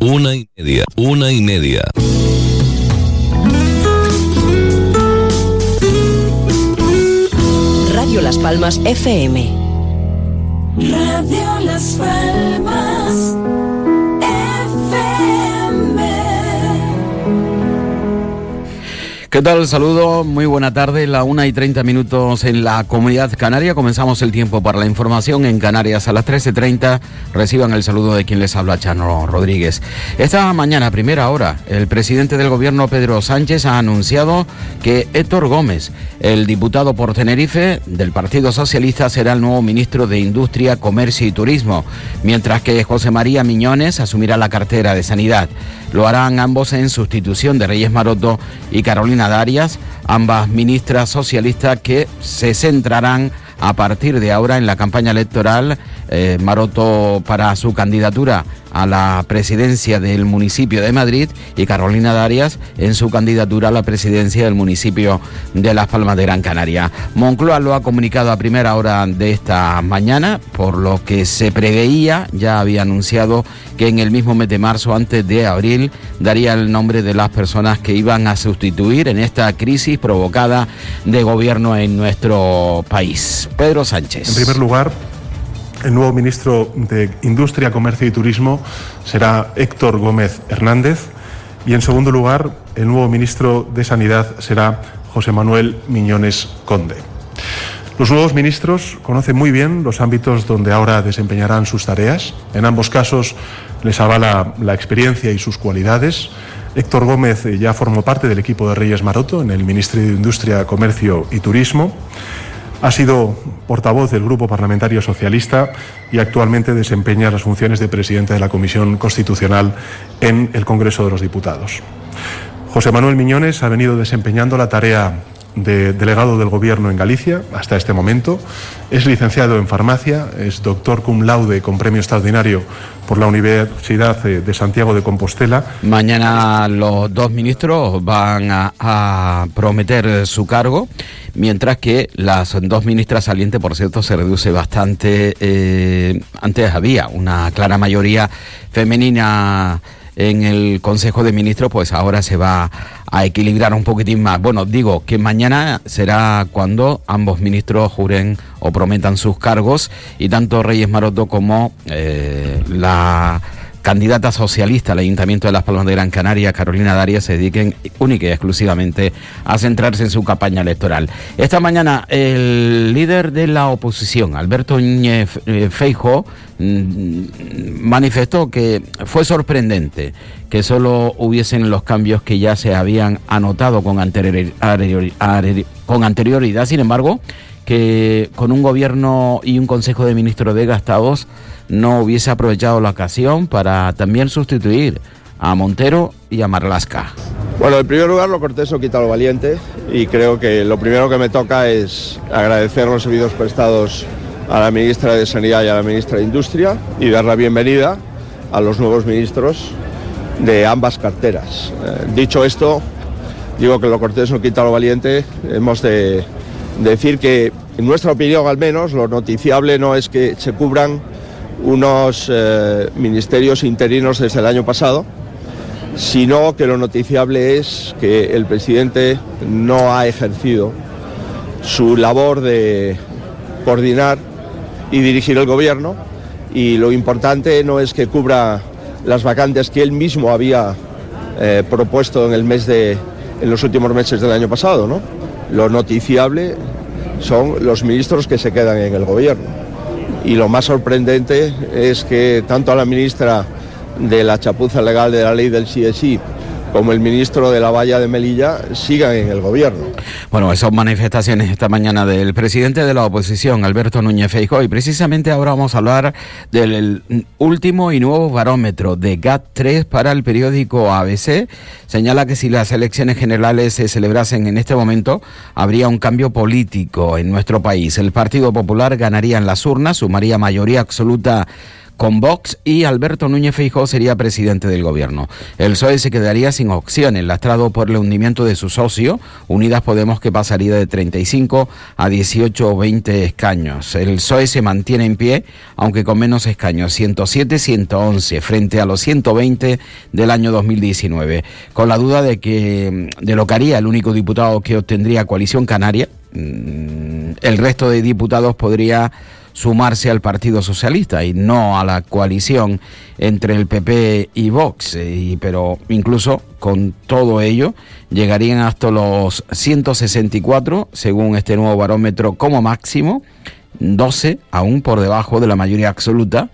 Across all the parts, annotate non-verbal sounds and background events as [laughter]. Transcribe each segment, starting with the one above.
Una y media, una y media. Radio Las Palmas FM. Radio Las Palmas ¿Qué tal? Saludo, muy buena tarde, la una y 30 minutos en la comunidad canaria. Comenzamos el tiempo para la información en Canarias a las 13.30. Reciban el saludo de quien les habla, Chano Rodríguez. Esta mañana, primera hora, el presidente del gobierno, Pedro Sánchez, ha anunciado que Héctor Gómez, el diputado por Tenerife del Partido Socialista, será el nuevo ministro de Industria, Comercio y Turismo, mientras que José María Miñones asumirá la cartera de Sanidad. Lo harán ambos en sustitución de Reyes Maroto y Carolina Ambas ministras socialistas que se centrarán a partir de ahora en la campaña electoral. Eh, Maroto para su candidatura a la presidencia del municipio de Madrid y Carolina Darias en su candidatura a la presidencia del municipio de Las Palmas de Gran Canaria. Moncloa lo ha comunicado a primera hora de esta mañana, por lo que se preveía, ya había anunciado que en el mismo mes de marzo, antes de abril, daría el nombre de las personas que iban a sustituir en esta crisis provocada de gobierno en nuestro país. Pedro Sánchez. En primer lugar, el nuevo ministro de Industria, Comercio y Turismo será Héctor Gómez Hernández y en segundo lugar, el nuevo ministro de Sanidad será José Manuel Miñones Conde. Los nuevos ministros conocen muy bien los ámbitos donde ahora desempeñarán sus tareas. En ambos casos les avala la experiencia y sus cualidades. Héctor Gómez ya formó parte del equipo de Reyes Maroto en el Ministerio de Industria, Comercio y Turismo. Ha sido portavoz del Grupo Parlamentario Socialista y actualmente desempeña las funciones de presidente de la Comisión Constitucional en el Congreso de los Diputados. José Manuel Miñones ha venido desempeñando la tarea de delegado del Gobierno en Galicia hasta este momento. Es licenciado en farmacia, es doctor cum laude con premio extraordinario por la Universidad eh, de Santiago de Compostela. Mañana los dos ministros van a, prometer su cargo, mientras que las dos ministras salientes, por cierto, se reduce bastante. eh, antes había una clara mayoría femenina en el Consejo de Ministros, pues ahora se va a equilibrar un poquitín más. Bueno, digo que mañana será cuando ambos ministros juren o prometan sus cargos y tanto Reyes Maroto como eh, la candidata socialista al Ayuntamiento de Las Palmas de Gran Canaria, Carolina Darias, se dediquen única y exclusivamente a centrarse en su campaña electoral. Esta mañana el líder de la oposición, Alberto Núñez eh, Feijóo, mm, manifestó que fue sorprendente que solo hubiesen los cambios que ya se habían anotado con, con anterioridad. Sin embargo, que con un gobierno y un consejo de ministros desgastados no hubiese aprovechado la ocasión para también sustituir a Montero y a Marlasca. Bueno, en primer lugar, lo cortés no quita lo valiente y creo que lo primero que me toca es agradecer los servicios prestados a la ministra de Sanidad y a la ministra de Industria y dar la bienvenida a los nuevos ministros de ambas carteras. Eh, dicho esto, digo que lo cortés no quita lo valiente, hemos de decir que, en nuestra opinión al menos, lo noticiable no es que se cubran unos eh, ministerios interinos desde el año pasado, sino que lo noticiable es que el presidente no ha ejercido su labor de coordinar y dirigir el gobierno y lo importante no es que cubra las vacantes que él mismo había eh, propuesto en el mes de en los últimos meses del año pasado, ¿no? Lo noticiable son los ministros que se quedan en el gobierno. Y lo más sorprendente es que tanto a la ministra de la chapuza legal de la ley del CSI como el ministro de la Valla de Melilla sigan en el gobierno. Bueno, esas manifestaciones esta mañana del presidente de la oposición, Alberto Núñez Feijóo, y precisamente ahora vamos a hablar del último y nuevo barómetro de GAT3 para el periódico ABC. Señala que si las elecciones generales se celebrasen en este momento, habría un cambio político en nuestro país. El Partido Popular ganaría en las urnas, sumaría mayoría absoluta con Vox y Alberto Núñez Feijóo sería presidente del gobierno. El PSOE se quedaría sin opciones, lastrado por el hundimiento de su socio, Unidas Podemos que pasaría de 35 a 18 o 20 escaños. El PSOE se mantiene en pie, aunque con menos escaños, 107, 111 frente a los 120 del año 2019, con la duda de que de lo que haría el único diputado que obtendría coalición canaria, mm, el resto de diputados podría sumarse al Partido Socialista y no a la coalición entre el PP y Vox. Y, pero incluso con todo ello llegarían hasta los 164, según este nuevo barómetro, como máximo, 12 aún por debajo de la mayoría absoluta.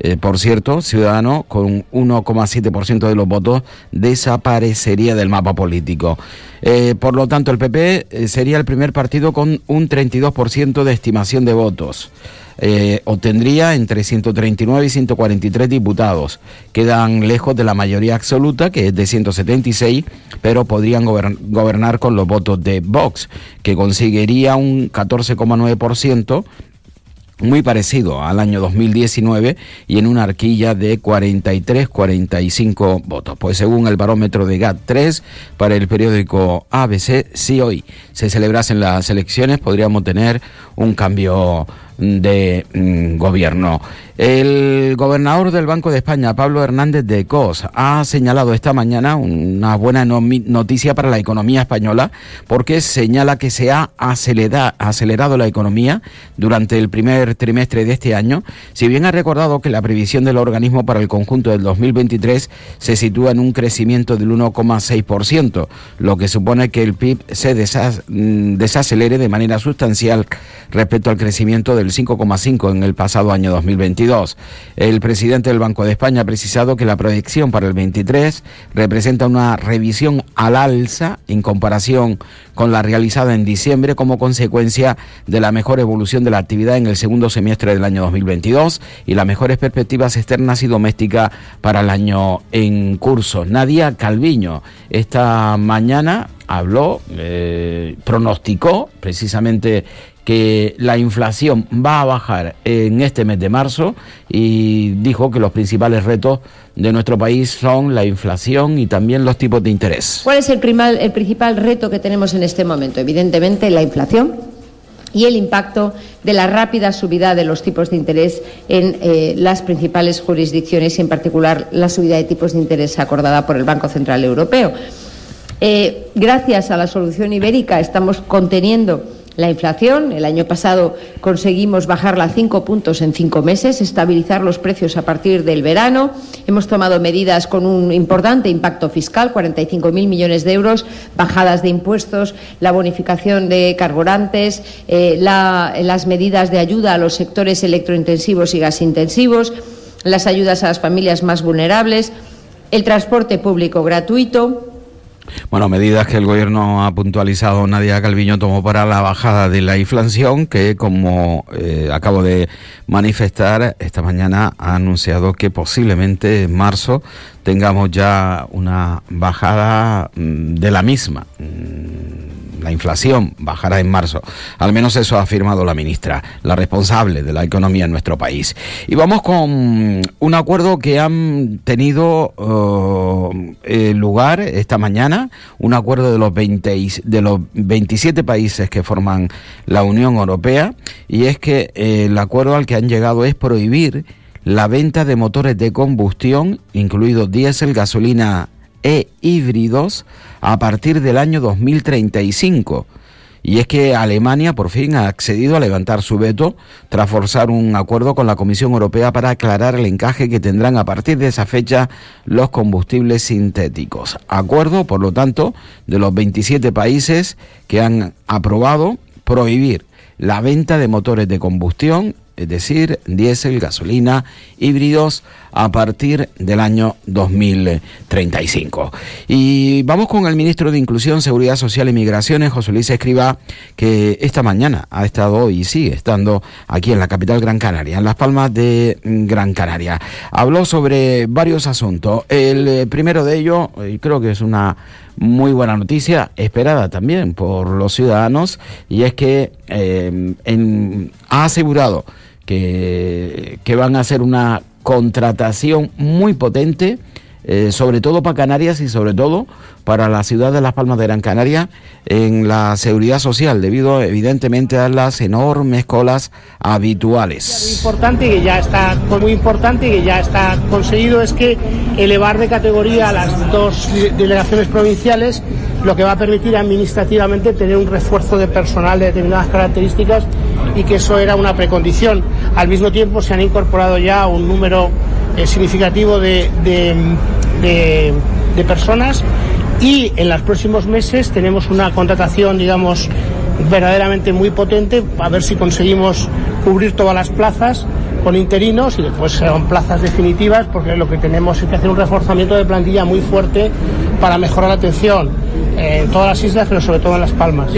Eh, por cierto, Ciudadano, con 1,7% de los votos, desaparecería del mapa político. Eh, por lo tanto, el PP eh, sería el primer partido con un 32% de estimación de votos eh, obtendría entre 139 y 143 diputados. Quedan lejos de la mayoría absoluta, que es de 176, pero podrían gobernar con los votos de Vox, que conseguiría un 14,9% muy parecido al año 2019 y en una arquilla de 43-45 votos. Pues según el barómetro de GAT3 para el periódico ABC, si hoy se celebrasen las elecciones podríamos tener un cambio de mm, gobierno. El gobernador del Banco de España, Pablo Hernández de Cos, ha señalado esta mañana una buena noticia para la economía española porque señala que se ha acelerado la economía durante el primer trimestre de este año, si bien ha recordado que la previsión del organismo para el conjunto del 2023 se sitúa en un crecimiento del 1,6%, lo que supone que el PIB se mm, desacelere de manera sustancial respecto al crecimiento del 5,5 en el pasado año 2022. El presidente del Banco de España ha precisado que la proyección para el 23 representa una revisión al alza en comparación con la realizada en diciembre como consecuencia de la mejor evolución de la actividad en el segundo semestre del año 2022 y las mejores perspectivas externas y domésticas para el año en curso. Nadia Calviño esta mañana habló, eh, pronosticó precisamente que la inflación va a bajar en este mes de marzo y dijo que los principales retos de nuestro país son la inflación y también los tipos de interés. ¿Cuál es el, el principal reto que tenemos en este momento? Evidentemente la inflación y el impacto de la rápida subida de los tipos de interés en eh, las principales jurisdicciones y en particular la subida de tipos de interés acordada por el Banco Central Europeo. Eh, gracias a la solución ibérica estamos conteniendo la inflación. El año pasado conseguimos bajarla cinco puntos en cinco meses, estabilizar los precios a partir del verano. Hemos tomado medidas con un importante impacto fiscal, 45.000 millones de euros, bajadas de impuestos, la bonificación de carburantes, eh, las medidas de ayuda a los sectores electrointensivos y gasintensivos, las ayudas a las familias más vulnerables, el transporte público gratuito bueno, medidas que el gobierno ha puntualizado, Nadia Calviño tomó para la bajada de la inflación, que como eh, acabo de manifestar esta mañana ha anunciado que posiblemente en marzo tengamos ya una bajada mm, de la misma. Mm, la inflación bajará en marzo. Al menos eso ha afirmado la ministra, la responsable de la economía en nuestro país. Y vamos con un acuerdo que han tenido eh, lugar esta mañana, un acuerdo de los, 20, de los 27 países que forman la Unión Europea, y es que eh, el acuerdo al que han llegado es prohibir la venta de motores de combustión, incluidos diésel, gasolina e híbridos a partir del año 2035. Y es que Alemania por fin ha accedido a levantar su veto tras forzar un acuerdo con la Comisión Europea para aclarar el encaje que tendrán a partir de esa fecha los combustibles sintéticos. Acuerdo, por lo tanto, de los 27 países que han aprobado prohibir la venta de motores de combustión es decir, diésel, gasolina, híbridos, a partir del año 2035. Y vamos con el ministro de Inclusión, Seguridad Social y Migraciones, José Luis Escriba, que esta mañana ha estado y sigue estando aquí en la capital Gran Canaria, en Las Palmas de Gran Canaria. Habló sobre varios asuntos. El eh, primero de ellos, creo que es una muy buena noticia, esperada también por los ciudadanos, y es que eh, en- ha asegurado que, que van a hacer una contratación muy potente, eh, sobre todo para Canarias y sobre todo para la ciudad de Las Palmas de Gran Canaria en la seguridad social, debido evidentemente a las enormes colas habituales. importante que ya está muy importante que ya está conseguido es que elevar de categoría a las dos de- delegaciones provinciales lo que va a permitir administrativamente tener un refuerzo de personal de determinadas características y que eso era una precondición. Al mismo tiempo se han incorporado ya un número eh, significativo de, de- de- de personas y en los próximos meses tenemos una contratación, digamos, verdaderamente muy potente, a ver si conseguimos cubrir todas las plazas con interinos y después serán plazas definitivas, porque lo que tenemos es que hacer un reforzamiento de plantilla muy fuerte para mejorar la atención eh, en todas las islas, pero sobre todo en Las Palmas.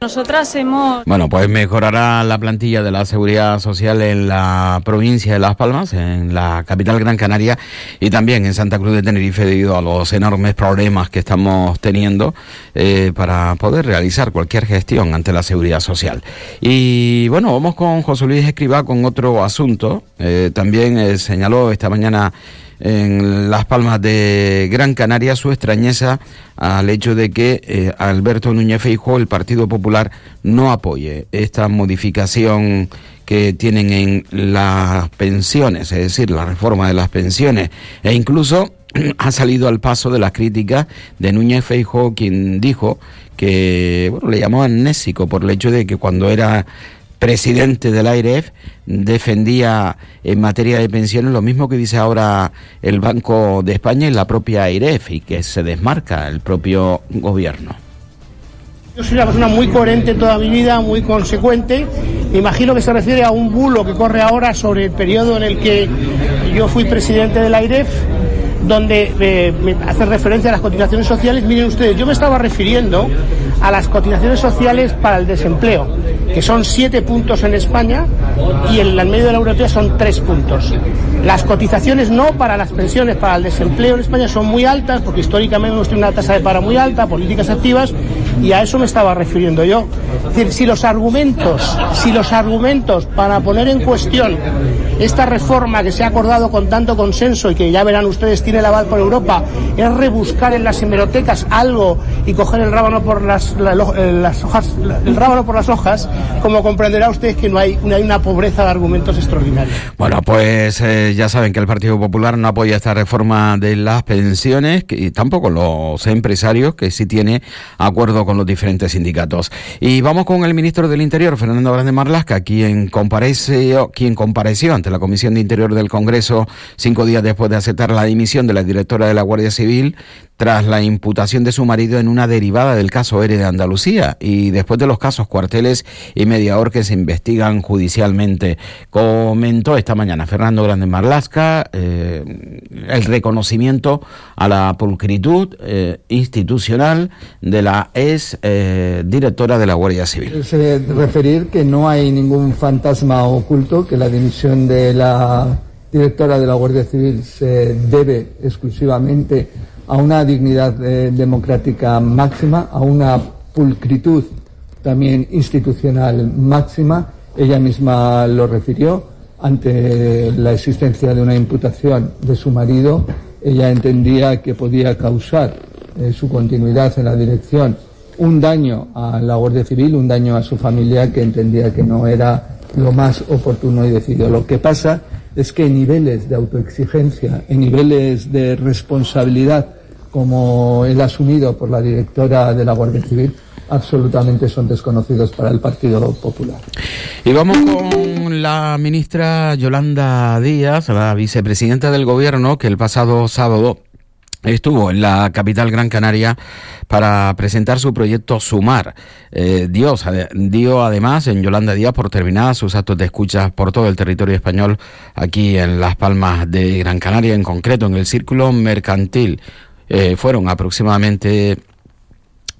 Nosotras hemos Bueno, pues mejorará la plantilla de la seguridad social en la provincia de Las Palmas, en la capital Gran Canaria y también en Santa Cruz de Tenerife debido a los enormes problemas que estamos teniendo eh, para poder realizar cualquier gestión ante la seguridad social. Y bueno, vamos con José Luis Escribá con otro asunto. Eh, también eh, señaló esta mañana en Las Palmas de Gran Canaria su extrañeza al hecho de que eh, Alberto Núñez Feijóo, el Partido Popular, no apoye esta modificación que tienen en las pensiones, es decir, la reforma de las pensiones, e incluso [clears throat] ha salido al paso de las críticas de Núñez Feijóo, quien dijo que, bueno, le llamó amnésico por el hecho de que cuando era presidente del AIREF defendía en materia de pensiones lo mismo que dice ahora el Banco de España y la propia AIREF y que se desmarca el propio gobierno. Yo soy una persona muy coherente en toda mi vida, muy consecuente. Imagino que se refiere a un bulo que corre ahora sobre el periodo en el que yo fui presidente del AIREF, donde eh, hace referencia a las cotizaciones sociales. Miren ustedes, yo me estaba refiriendo a las cotizaciones sociales para el desempleo, que son siete puntos en España y en el medio de la europea son tres puntos. Las cotizaciones no para las pensiones, para el desempleo en España son muy altas, porque históricamente hemos tenido una tasa de paro muy alta, políticas activas, y a eso me estaba refiriendo yo. Es decir, si los argumentos, si los argumentos para poner en cuestión esta reforma que se ha acordado con tanto consenso y que ya verán ustedes tiene el aval por Europa, es rebuscar en las hemerotecas algo y coger el rábano por las, eh, las hojas, el rábano por las hojas, como comprenderá usted que no hay, no hay una pobreza de argumentos extraordinarios. Bueno, pues eh, ya saben que el Partido Popular no apoya esta reforma de las pensiones y tampoco los empresarios, que sí tiene acuerdo con los diferentes sindicatos. Y vamos con el ministro del Interior, Fernando Grande Marlasca, quien compareció, quien compareció ante la Comisión de Interior del Congreso cinco días después de aceptar la dimisión de la directora de la Guardia Civil tras la imputación de su marido en una derivada del caso ERE de Andalucía y después de los casos Cuarteles y Mediador que se investigan judicialmente. Comentó esta mañana Fernando Grande Marlasca eh, el reconocimiento a la pulcritud eh, institucional de la ex eh, directora de la Guardia Civil. Es eh, referir que no hay ningún fantasma oculto, que la dimisión de la directora de la Guardia Civil se debe exclusivamente a una dignidad eh, democrática máxima, a una pulcritud también institucional máxima. Ella misma lo refirió ante la existencia de una imputación de su marido. Ella entendía que podía causar eh, su continuidad en la dirección un daño a la Guardia Civil, un daño a su familia que entendía que no era lo más oportuno y decidido. Lo que pasa es que en niveles de autoexigencia, en niveles de responsabilidad como el asumido por la directora de la Guardia Civil, absolutamente son desconocidos para el Partido Popular. Y vamos con la ministra Yolanda Díaz, la vicepresidenta del Gobierno, que el pasado sábado estuvo en la capital Gran Canaria para presentar su proyecto Sumar. Eh, Dios dio además en Yolanda Díaz por terminar sus actos de escucha por todo el territorio español, aquí en Las Palmas de Gran Canaria, en concreto en el Círculo Mercantil. Eh, fueron aproximadamente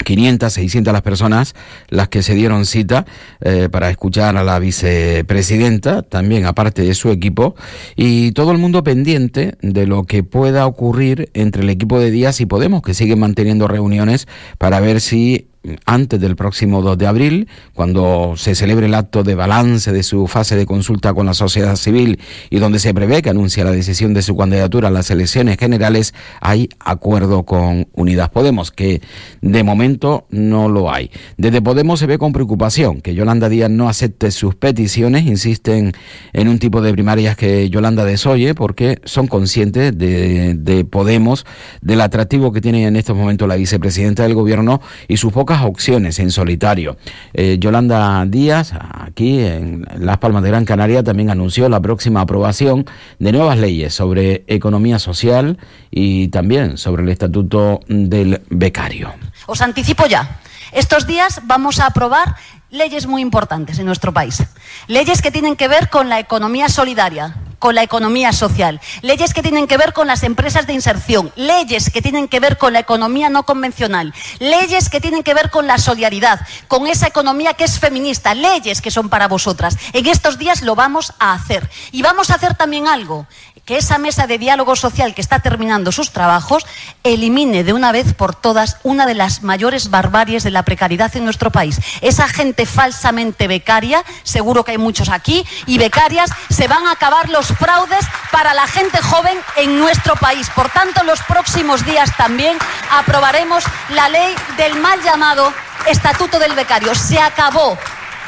500, 600 las personas las que se dieron cita eh, para escuchar a la vicepresidenta, también aparte de su equipo, y todo el mundo pendiente de lo que pueda ocurrir entre el equipo de Díaz y Podemos, que siguen manteniendo reuniones para ver si antes del próximo 2 de abril, cuando se celebre el acto de balance de su fase de consulta con la sociedad civil y donde se prevé que anuncia la decisión de su candidatura a las elecciones generales, hay acuerdo con Unidas Podemos, que de momento no lo hay. Desde Podemos se ve con preocupación que Yolanda Díaz no acepte sus peticiones, insisten en un tipo de primarias que Yolanda desoye porque son conscientes de, de Podemos, del atractivo que tiene en estos momentos la vicepresidenta del gobierno y sus pocas opciones en solitario. Eh, Yolanda Díaz, aquí en Las Palmas de Gran Canaria, también anunció la próxima aprobación de nuevas leyes sobre economía social y también sobre el estatuto del becario. Os anticipo ya. Estos días vamos a aprobar leyes muy importantes en nuestro país. Leyes que tienen que ver con la economía solidaria, con la economía social, leyes que tienen que ver con las empresas de inserción, leyes que tienen que ver con la economía no convencional, leyes que tienen que ver con la solidaridad, con esa economía que es feminista, leyes que son para vosotras. En estos días lo vamos a hacer. Y vamos a hacer también algo que esa mesa de diálogo social que está terminando sus trabajos elimine de una vez por todas una de las mayores barbaries de la precariedad en nuestro país. Esa gente falsamente becaria, seguro que hay muchos aquí, y becarias, se van a acabar los fraudes para la gente joven en nuestro país. Por tanto, los próximos días también aprobaremos la ley del mal llamado Estatuto del Becario. Se acabó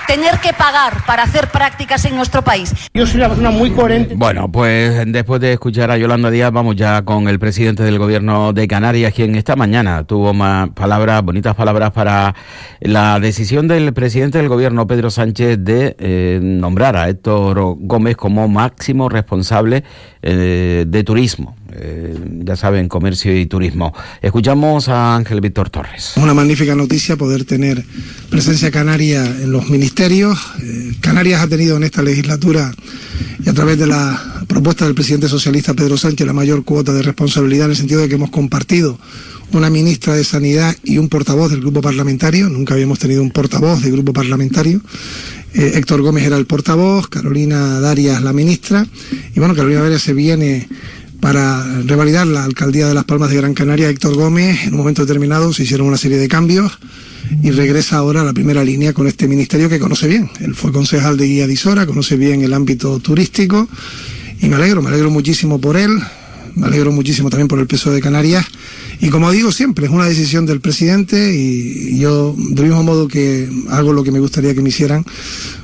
tener que pagar para hacer prácticas en nuestro país. Yo soy una persona muy coherente. Bueno, pues después de escuchar a Yolanda Díaz, vamos ya con el presidente del gobierno de Canarias, quien esta mañana tuvo más palabras, bonitas palabras para la decisión del presidente del gobierno, Pedro Sánchez, de eh, nombrar a Héctor Gómez como máximo responsable eh, de turismo. Eh, ya saben, comercio y turismo. Escuchamos a Ángel Víctor Torres. Una magnífica noticia poder tener presencia canaria en los ministerios. Eh, Canarias ha tenido en esta legislatura y a través de la propuesta del presidente socialista Pedro Sánchez la mayor cuota de responsabilidad en el sentido de que hemos compartido una ministra de Sanidad y un portavoz del grupo parlamentario. Nunca habíamos tenido un portavoz del grupo parlamentario. Eh, Héctor Gómez era el portavoz, Carolina Darias la ministra. Y bueno, Carolina Darias se viene para revalidar la alcaldía de Las Palmas de Gran Canaria, Héctor Gómez, en un momento determinado se hicieron una serie de cambios y regresa ahora a la primera línea con este ministerio que conoce bien. Él fue concejal de Guía de Isora, conoce bien el ámbito turístico y me alegro, me alegro muchísimo por él, me alegro muchísimo también por el peso de Canarias y como digo siempre, es una decisión del presidente y yo, del mismo modo que hago lo que me gustaría que me hicieran,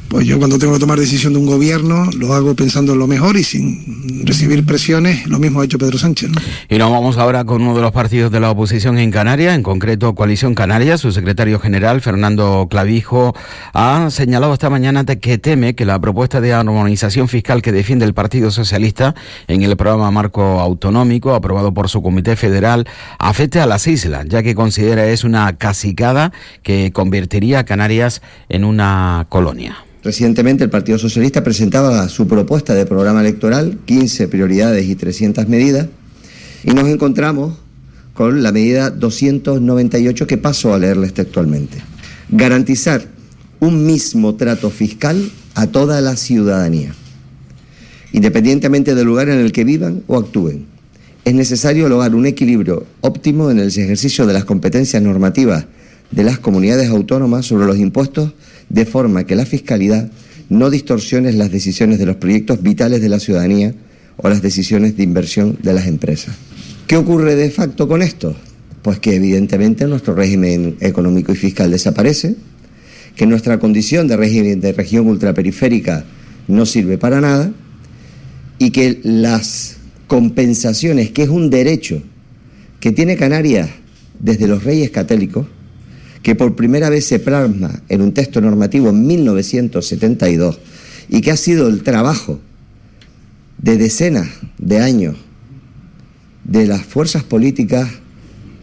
pues yo cuando tengo que tomar decisión de un gobierno lo hago pensando en lo mejor y sin recibir presiones, lo mismo ha hecho Pedro Sánchez. Y nos vamos ahora con uno de los partidos de la oposición en Canarias, en concreto Coalición Canaria. Su secretario general, Fernando Clavijo, ha señalado esta mañana que teme que la propuesta de armonización fiscal que defiende el Partido Socialista en el programa Marco Autonómico, aprobado por su Comité Federal, afecte a las islas, ya que considera es una casicada que convertiría a Canarias en una colonia. Recientemente el Partido Socialista presentaba su propuesta de programa electoral, 15 prioridades y 300 medidas, y nos encontramos con la medida 298 que paso a leerles textualmente. Garantizar un mismo trato fiscal a toda la ciudadanía, independientemente del lugar en el que vivan o actúen. Es necesario lograr un equilibrio óptimo en el ejercicio de las competencias normativas de las comunidades autónomas sobre los impuestos de forma que la fiscalidad no distorsione las decisiones de los proyectos vitales de la ciudadanía o las decisiones de inversión de las empresas. ¿Qué ocurre de facto con esto? Pues que evidentemente nuestro régimen económico y fiscal desaparece, que nuestra condición de de región ultraperiférica no sirve para nada y que las compensaciones, que es un derecho que tiene Canarias desde los reyes católicos, que por primera vez se plasma en un texto normativo en 1972 y que ha sido el trabajo de decenas de años de las fuerzas políticas,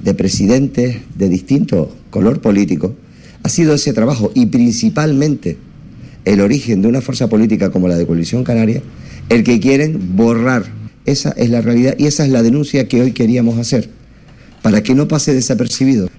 de presidentes de distinto color político, ha sido ese trabajo y principalmente el origen de una fuerza política como la de Coalición Canaria, el que quieren borrar. Esa es la realidad y esa es la denuncia que hoy queríamos hacer, para que no pase desapercibido.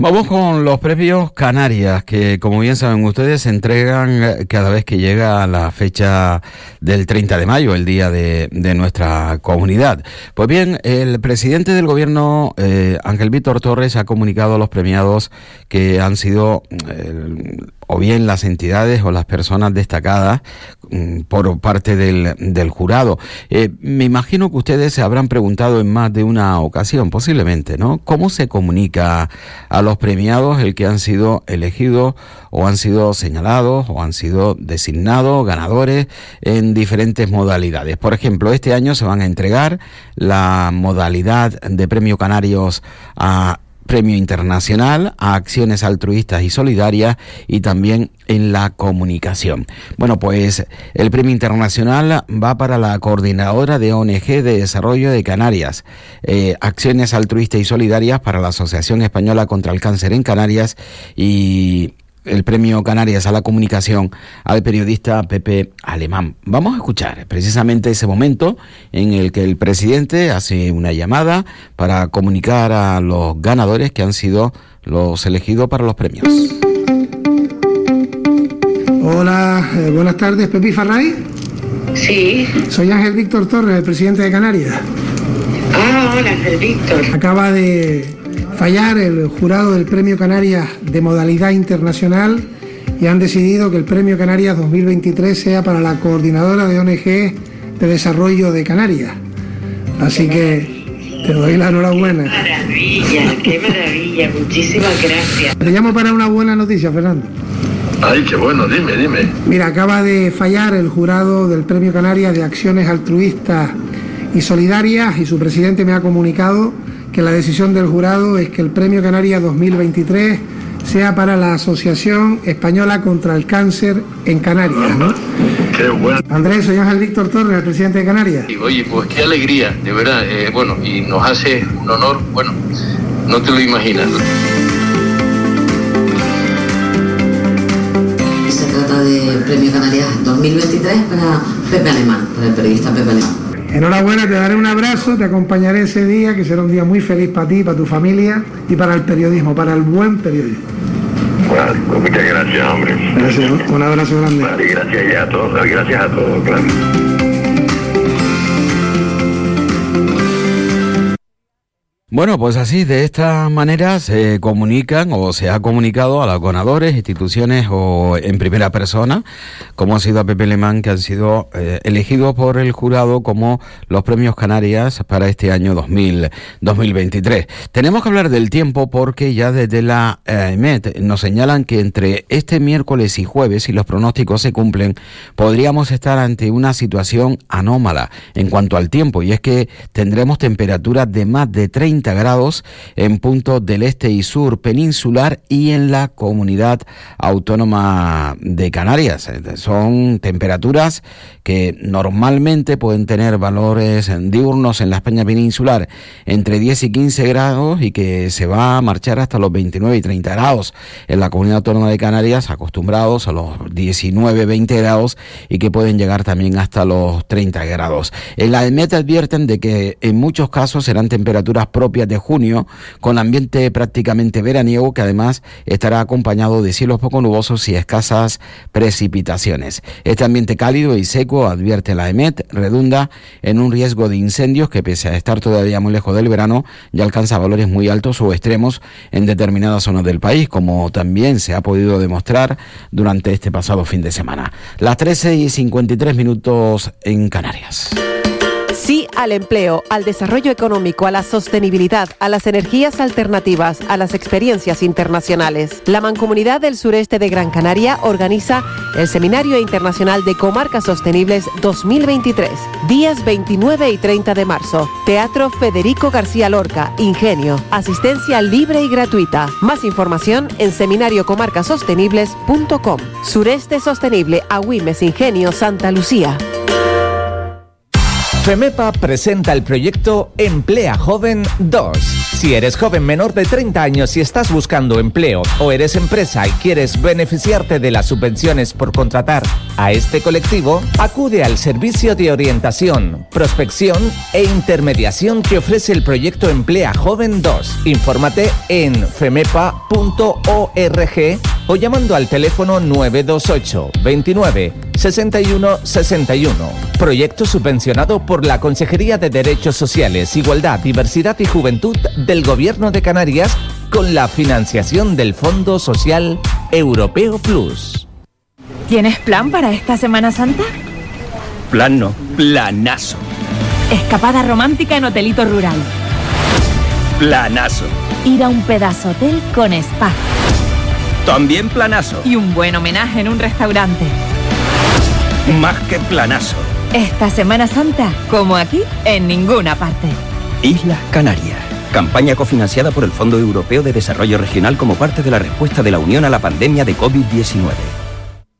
Vamos con los premios Canarias, que como bien saben ustedes, se entregan cada vez que llega la fecha del 30 de mayo, el día de, de nuestra comunidad. Pues bien, el presidente del gobierno, eh, Ángel Víctor Torres, ha comunicado a los premiados que han sido eh, o bien las entidades o las personas destacadas mm, por parte del, del jurado. Eh, me imagino que ustedes se habrán preguntado en más de una ocasión, posiblemente, ¿no? ¿Cómo se comunica a los premiados el que han sido elegidos o han sido señalados o han sido designados ganadores en diferentes modalidades? Por ejemplo, este año se van a entregar la modalidad de Premio Canarios a Premio Internacional a Acciones Altruistas y Solidarias y también en la comunicación. Bueno, pues el Premio Internacional va para la coordinadora de ONG de Desarrollo de Canarias, eh, Acciones Altruistas y Solidarias para la Asociación Española contra el Cáncer en Canarias y el premio Canarias a la comunicación al periodista Pepe Alemán. Vamos a escuchar precisamente ese momento en el que el presidente hace una llamada para comunicar a los ganadores que han sido los elegidos para los premios. Hola, eh, buenas tardes, Pepi Farray. Sí. Soy Ángel Víctor Torres, el presidente de Canarias. Ah, hola, Ángel Víctor. Acaba de fallar el jurado del Premio Canarias de modalidad internacional y han decidido que el Premio Canarias 2023 sea para la coordinadora de ONG de desarrollo de Canarias. Así que te doy la enhorabuena. Maravilla, qué maravilla. Muchísimas gracias. Te llamo para una buena noticia, Fernando. Ay, qué bueno, dime, dime. Mira, acaba de fallar el jurado del Premio Canarias de Acciones Altruistas y Solidarias y su presidente me ha comunicado que la decisión del jurado es que el Premio Canarias 2023 sea para la Asociación Española contra el Cáncer en Canarias. ¿no? Qué bueno. Andrés, soy Ángel Víctor Torres, el presidente de Canarias. Y, Oye, pues qué alegría, de verdad. eh, bueno, y nos hace un honor, bueno, no te lo imaginas. Se trata de Premio Canarias 2023 para Pepe Alemán, para el periodista Pepe Alemán. Enhorabuena, te daré un abrazo, te acompañaré ese día, que será un día muy feliz para ti, para tu familia y para el periodismo, para el buen periodismo. Bueno, pues muchas gracias, hombre. Gracias, un abrazo grande. Vale, gracias ya a todos, gracias a todos, claro. Bueno, pues así, de esta manera se comunican o se ha comunicado a los ganadores, instituciones o en primera persona, como ha sido a Pepe Lemán, que han sido eh, elegidos por el jurado como los premios Canarias para este año 2000, 2023. Tenemos que hablar del tiempo porque ya desde la eh, EMET nos señalan que entre este miércoles y jueves, si los pronósticos se cumplen, podríamos estar ante una situación anómala en cuanto al tiempo, y es que tendremos temperaturas de más de 30 grados en puntos del este y sur peninsular y en la comunidad autónoma de Canarias. Eh, Son temperaturas que normalmente pueden tener valores diurnos en la España peninsular entre 10 y 15 grados y que se va a marchar hasta los 29 y 30 grados. En la comunidad autónoma de Canarias acostumbrados a los 19, 20 grados y que pueden llegar también hasta los 30 grados. En la EMET advierten de que en muchos casos serán temperaturas propias de junio, con ambiente prácticamente veraniego que además estará acompañado de cielos poco nubosos y escasas precipitaciones. Este ambiente cálido y seco, advierte la EMET, redunda en un riesgo de incendios que pese a estar todavía muy lejos del verano, ya alcanza valores muy altos o extremos en determinadas zonas del país, como también se ha podido demostrar durante este pasado fin de semana. Las 13 y 53 minutos en Canarias. Al empleo, al desarrollo económico, a la sostenibilidad, a las energías alternativas, a las experiencias internacionales. La Mancomunidad del Sureste de Gran Canaria organiza el Seminario Internacional de Comarcas Sostenibles 2023, días 29 y 30 de marzo. Teatro Federico García Lorca, Ingenio. Asistencia libre y gratuita. Más información en seminariocomarcasostenibles.com. Sureste Sostenible, Agüimes Ingenio, Santa Lucía. FEMEPA presenta el proyecto Emplea Joven 2. Si eres joven menor de 30 años y estás buscando empleo o eres empresa y quieres beneficiarte de las subvenciones por contratar a este colectivo, acude al servicio de orientación, prospección e intermediación que ofrece el proyecto Emplea Joven 2. Infórmate en femepa.org o llamando al teléfono 928 29 61 61. Proyecto subvencionado por la Consejería de Derechos Sociales, Igualdad, Diversidad y Juventud del Gobierno de Canarias con la financiación del Fondo Social Europeo Plus. ¿Tienes plan para esta Semana Santa? Plan no, planazo. Escapada romántica en Hotelito Rural. Planazo. Ir a un pedazo hotel con spa. También planazo. Y un buen homenaje en un restaurante. Más que planazo. Esta Semana Santa, como aquí, en ninguna parte. Islas Canarias. Campaña cofinanciada por el Fondo Europeo de Desarrollo Regional como parte de la respuesta de la Unión a la pandemia de COVID-19.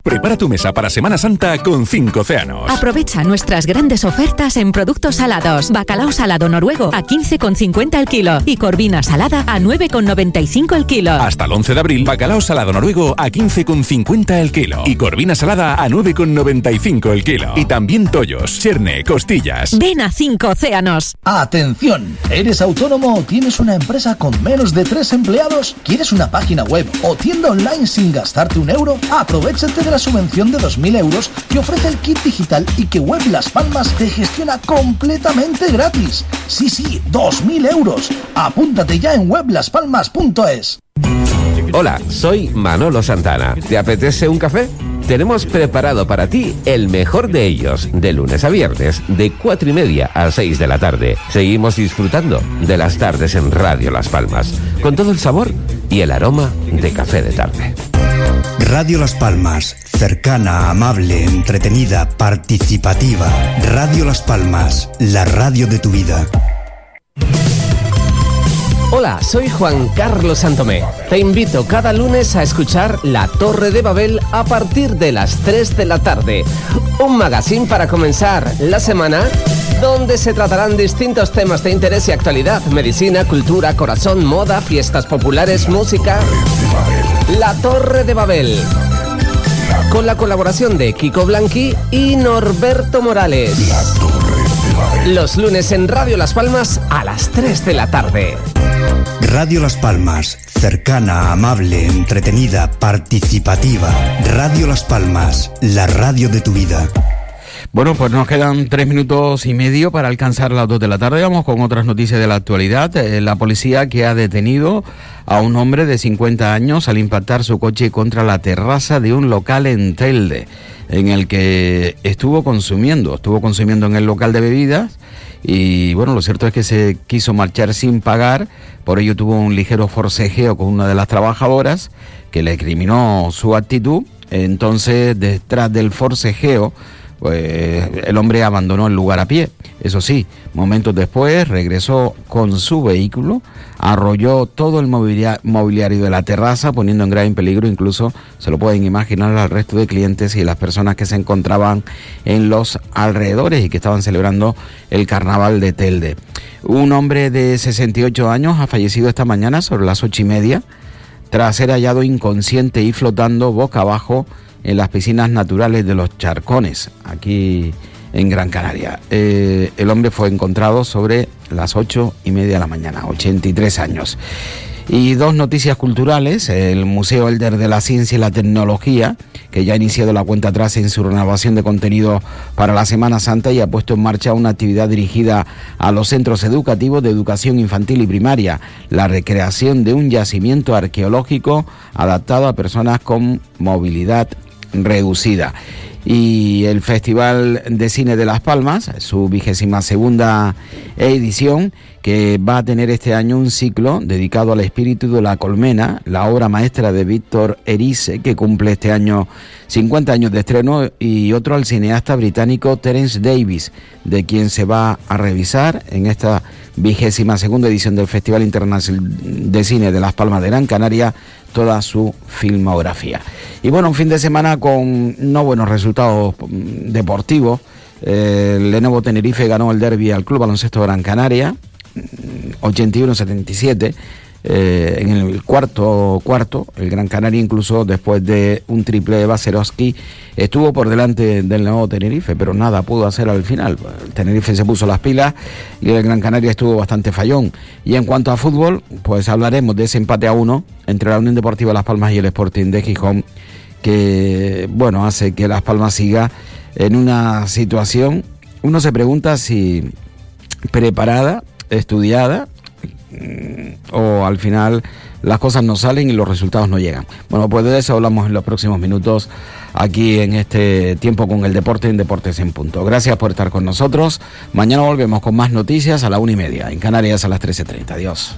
Prepara tu mesa para Semana Santa con 5 océanos. Aprovecha nuestras grandes ofertas en productos salados. Bacalao salado noruego a 15,50 el kilo y corvina salada a 9,95 el kilo. Hasta el 11 de abril, bacalao salado noruego a 15,50 el kilo y corvina salada a 9,95 el kilo. Y también tollos, cherne, costillas. Ven a 5 océanos. Atención, ¿eres autónomo o tienes una empresa con menos de 3 empleados? ¿Quieres una página web o tienda online sin gastarte un euro? Aprovechate de la subvención de 2.000 euros que ofrece el kit digital y que Web Las Palmas te gestiona completamente gratis. Sí, sí, 2.000 euros. Apúntate ya en weblaspalmas.es. Hola, soy Manolo Santana. ¿Te apetece un café? Tenemos preparado para ti el mejor de ellos, de lunes a viernes, de cuatro y media a 6 de la tarde. Seguimos disfrutando de las tardes en Radio Las Palmas, con todo el sabor y el aroma de café de tarde. Radio Las Palmas, cercana, amable, entretenida, participativa. Radio Las Palmas, la radio de tu vida. Hola, soy Juan Carlos Santomé. Te invito cada lunes a escuchar La Torre de Babel a partir de las 3 de la tarde. Un magazine para comenzar la semana donde se tratarán distintos temas de interés y actualidad, medicina, cultura, corazón, moda, fiestas populares, música. La Torre de Babel. Con la colaboración de Kiko Blanqui y Norberto Morales. Los lunes en Radio Las Palmas a las 3 de la tarde. Radio Las Palmas, cercana, amable, entretenida, participativa. Radio Las Palmas, la radio de tu vida. Bueno, pues nos quedan tres minutos y medio para alcanzar las dos de la tarde. Vamos con otras noticias de la actualidad. Eh, la policía que ha detenido a un hombre de 50 años al impactar su coche contra la terraza de un local en Telde, en el que estuvo consumiendo, estuvo consumiendo en el local de bebidas y bueno, lo cierto es que se quiso marchar sin pagar, por ello tuvo un ligero forcejeo con una de las trabajadoras que le criminó su actitud. Entonces, detrás del forcejeo, pues el hombre abandonó el lugar a pie. Eso sí, momentos después regresó con su vehículo, arrolló todo el mobilia- mobiliario de la terraza, poniendo en grave peligro, incluso se lo pueden imaginar al resto de clientes y las personas que se encontraban en los alrededores y que estaban celebrando el carnaval de Telde. Un hombre de 68 años ha fallecido esta mañana sobre las ocho y media tras ser hallado inconsciente y flotando boca abajo en las piscinas naturales de los Charcones, aquí en Gran Canaria. Eh, el hombre fue encontrado sobre las ocho y media de la mañana, 83 años. Y dos noticias culturales, el Museo Elder de la Ciencia y la Tecnología, que ya ha iniciado la cuenta atrás en su renovación de contenido para la Semana Santa y ha puesto en marcha una actividad dirigida a los centros educativos de educación infantil y primaria, la recreación de un yacimiento arqueológico adaptado a personas con movilidad reducida. Y el Festival de Cine de Las Palmas, su vigésima segunda edición, que va a tener este año un ciclo dedicado al espíritu de la colmena, la obra maestra de Víctor Erice, que cumple este año 50 años de estreno, y otro al cineasta británico Terence Davis, de quien se va a revisar en esta vigésima segunda edición del Festival Internacional de Cine de Las Palmas de Gran Canaria toda su filmografía. Y bueno, un fin de semana con no buenos resultados mm, deportivos el Lenovo Tenerife ganó el derby al Club Baloncesto Gran Canaria, 81-77. Eh, en el cuarto cuarto, el Gran Canaria incluso después de un triple de Baseroski estuvo por delante del nuevo Tenerife, pero nada pudo hacer al final. El Tenerife se puso las pilas y el Gran Canaria estuvo bastante fallón. Y en cuanto a fútbol, pues hablaremos de ese empate a uno entre la Unión Deportiva Las Palmas y el Sporting de Gijón, que bueno, hace que Las Palmas siga en una situación, uno se pregunta si preparada, estudiada, o al final las cosas no salen y los resultados no llegan. Bueno, pues de eso hablamos en los próximos minutos aquí en este tiempo con el deporte en Deportes en Punto. Gracias por estar con nosotros. Mañana volvemos con más noticias a la una y media, en Canarias a las 13.30. Adiós.